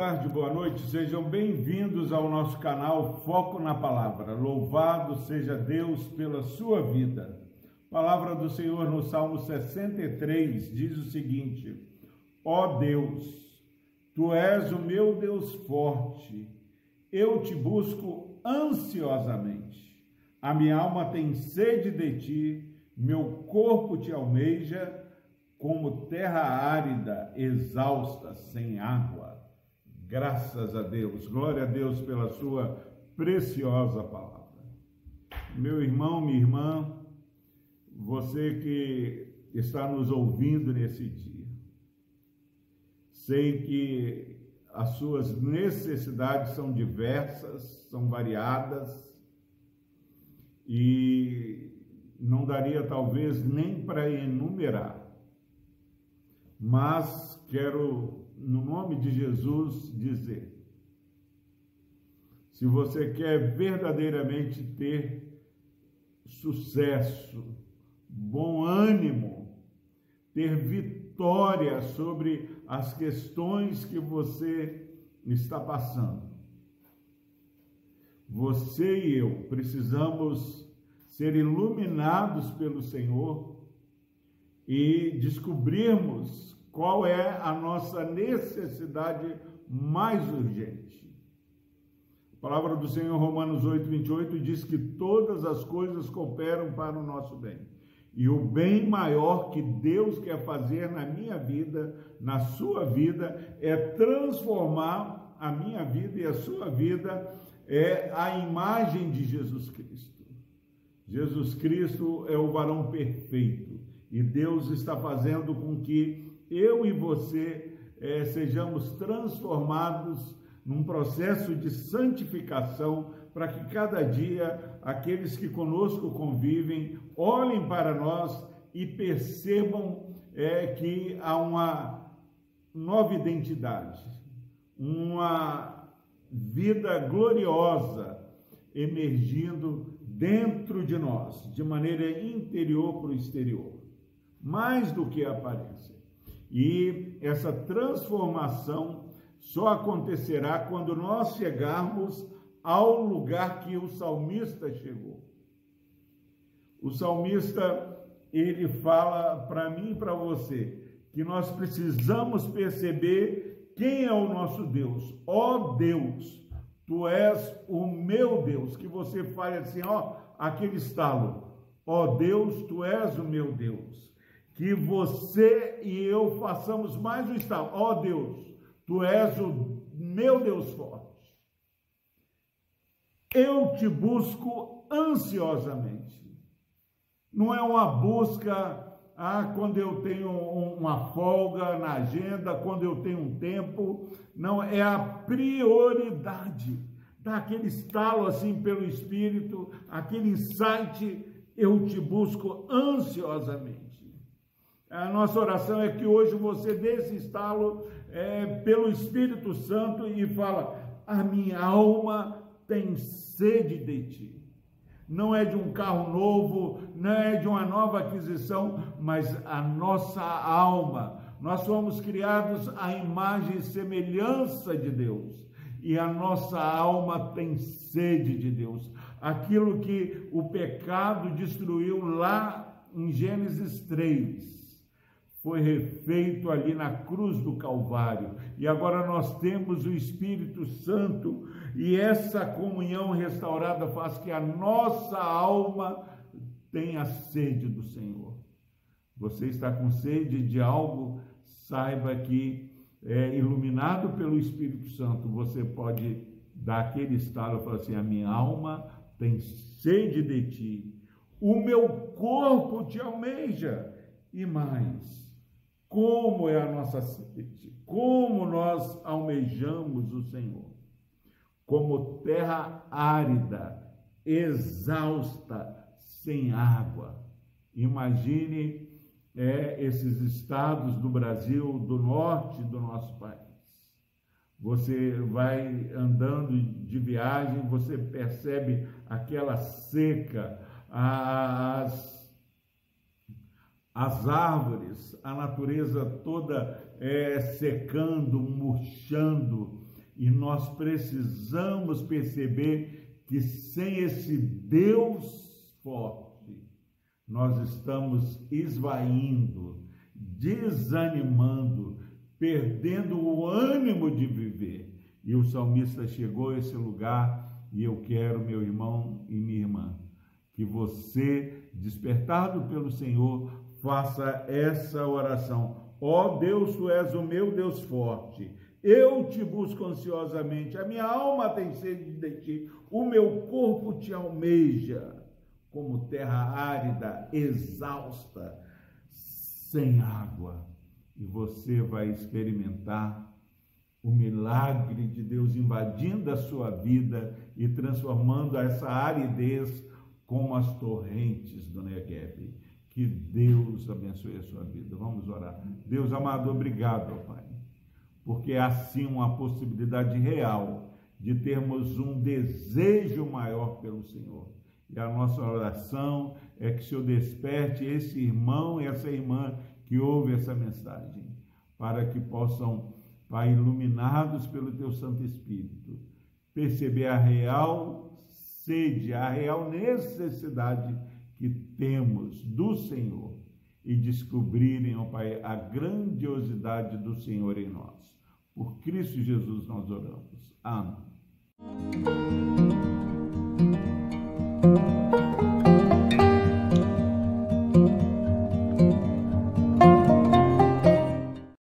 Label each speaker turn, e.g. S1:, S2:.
S1: tarde, boa noite, sejam bem-vindos ao nosso canal Foco na Palavra. Louvado seja Deus pela sua vida. palavra do Senhor no Salmo 63 diz o seguinte: Ó Deus, tu és o meu Deus forte, eu te busco ansiosamente. A minha alma tem sede de ti, meu corpo te almeja como terra árida, exausta, sem água. Graças a Deus, glória a Deus pela sua preciosa palavra. Meu irmão, minha irmã, você que está nos ouvindo nesse dia, sei que as suas necessidades são diversas, são variadas e não daria talvez nem para enumerar mas quero, no nome de Jesus, dizer: se você quer verdadeiramente ter sucesso, bom ânimo, ter vitória sobre as questões que você está passando, você e eu precisamos ser iluminados pelo Senhor e descobrirmos qual é a nossa necessidade mais urgente. A palavra do Senhor, Romanos 8, 28, diz que todas as coisas cooperam para o nosso bem. E o bem maior que Deus quer fazer na minha vida, na sua vida, é transformar a minha vida e a sua vida é a imagem de Jesus Cristo. Jesus Cristo é o varão perfeito e Deus está fazendo com que eu e você é, sejamos transformados num processo de santificação, para que cada dia aqueles que conosco convivem olhem para nós e percebam é, que há uma nova identidade, uma vida gloriosa emergindo dentro de nós, de maneira interior para o exterior mais do que a aparência. E essa transformação só acontecerá quando nós chegarmos ao lugar que o salmista chegou. O salmista, ele fala para mim e para você que nós precisamos perceber quem é o nosso Deus. Ó oh Deus, tu és o meu Deus. Que você fale assim, ó, aquele estalo. Ó oh Deus, tu és o meu Deus que você e eu façamos mais um estado. Ó oh, Deus, tu és o meu Deus forte. Eu te busco ansiosamente. Não é uma busca ah, quando eu tenho uma folga na agenda, quando eu tenho um tempo. Não, é a prioridade. Dá aquele estalo assim pelo Espírito, aquele insight, eu te busco ansiosamente. A nossa oração é que hoje você estalo é, pelo Espírito Santo e fala: a minha alma tem sede de ti. Não é de um carro novo, não é de uma nova aquisição, mas a nossa alma. Nós fomos criados à imagem e semelhança de Deus. E a nossa alma tem sede de Deus. Aquilo que o pecado destruiu lá em Gênesis 3 foi refeito ali na cruz do Calvário. E agora nós temos o Espírito Santo e essa comunhão restaurada faz que a nossa alma tenha sede do Senhor. Você está com sede de algo, saiba que é, iluminado pelo Espírito Santo, você pode dar aquele estalo e falar assim: a minha alma tem sede de ti, o meu corpo te almeja, e mais como é a nossa sede, como nós almejamos o Senhor, como terra árida, exausta, sem água. Imagine é, esses estados do Brasil, do norte do nosso país. Você vai andando de viagem, você percebe aquela seca, as as árvores, a natureza toda é, secando, murchando, E nós precisamos perceber que sem esse Deus forte, nós estamos esvaindo, desanimando, perdendo o ânimo de viver. E o salmista chegou a esse lugar e eu quero, meu irmão e minha irmã, que você, despertado pelo Senhor, faça essa oração. Ó oh Deus, tu és o meu Deus forte. Eu te busco ansiosamente, a minha alma tem sede de ti, o meu corpo te almeja, como terra árida, exausta, sem água. E você vai experimentar o milagre de Deus invadindo a sua vida e transformando essa aridez como as torrentes do Negev. Que Deus abençoe a sua vida. Vamos orar. Deus amado, obrigado, Pai, porque é assim uma possibilidade real de termos um desejo maior pelo Senhor. E a nossa oração é que o Senhor desperte esse irmão e essa irmã que ouve essa mensagem, para que possam, Pai, iluminados pelo Teu Santo Espírito, perceber a real sede, a real necessidade que temos do Senhor e descobrirem, ó Pai, a grandiosidade do Senhor em nós. Por Cristo Jesus nós oramos. Amém.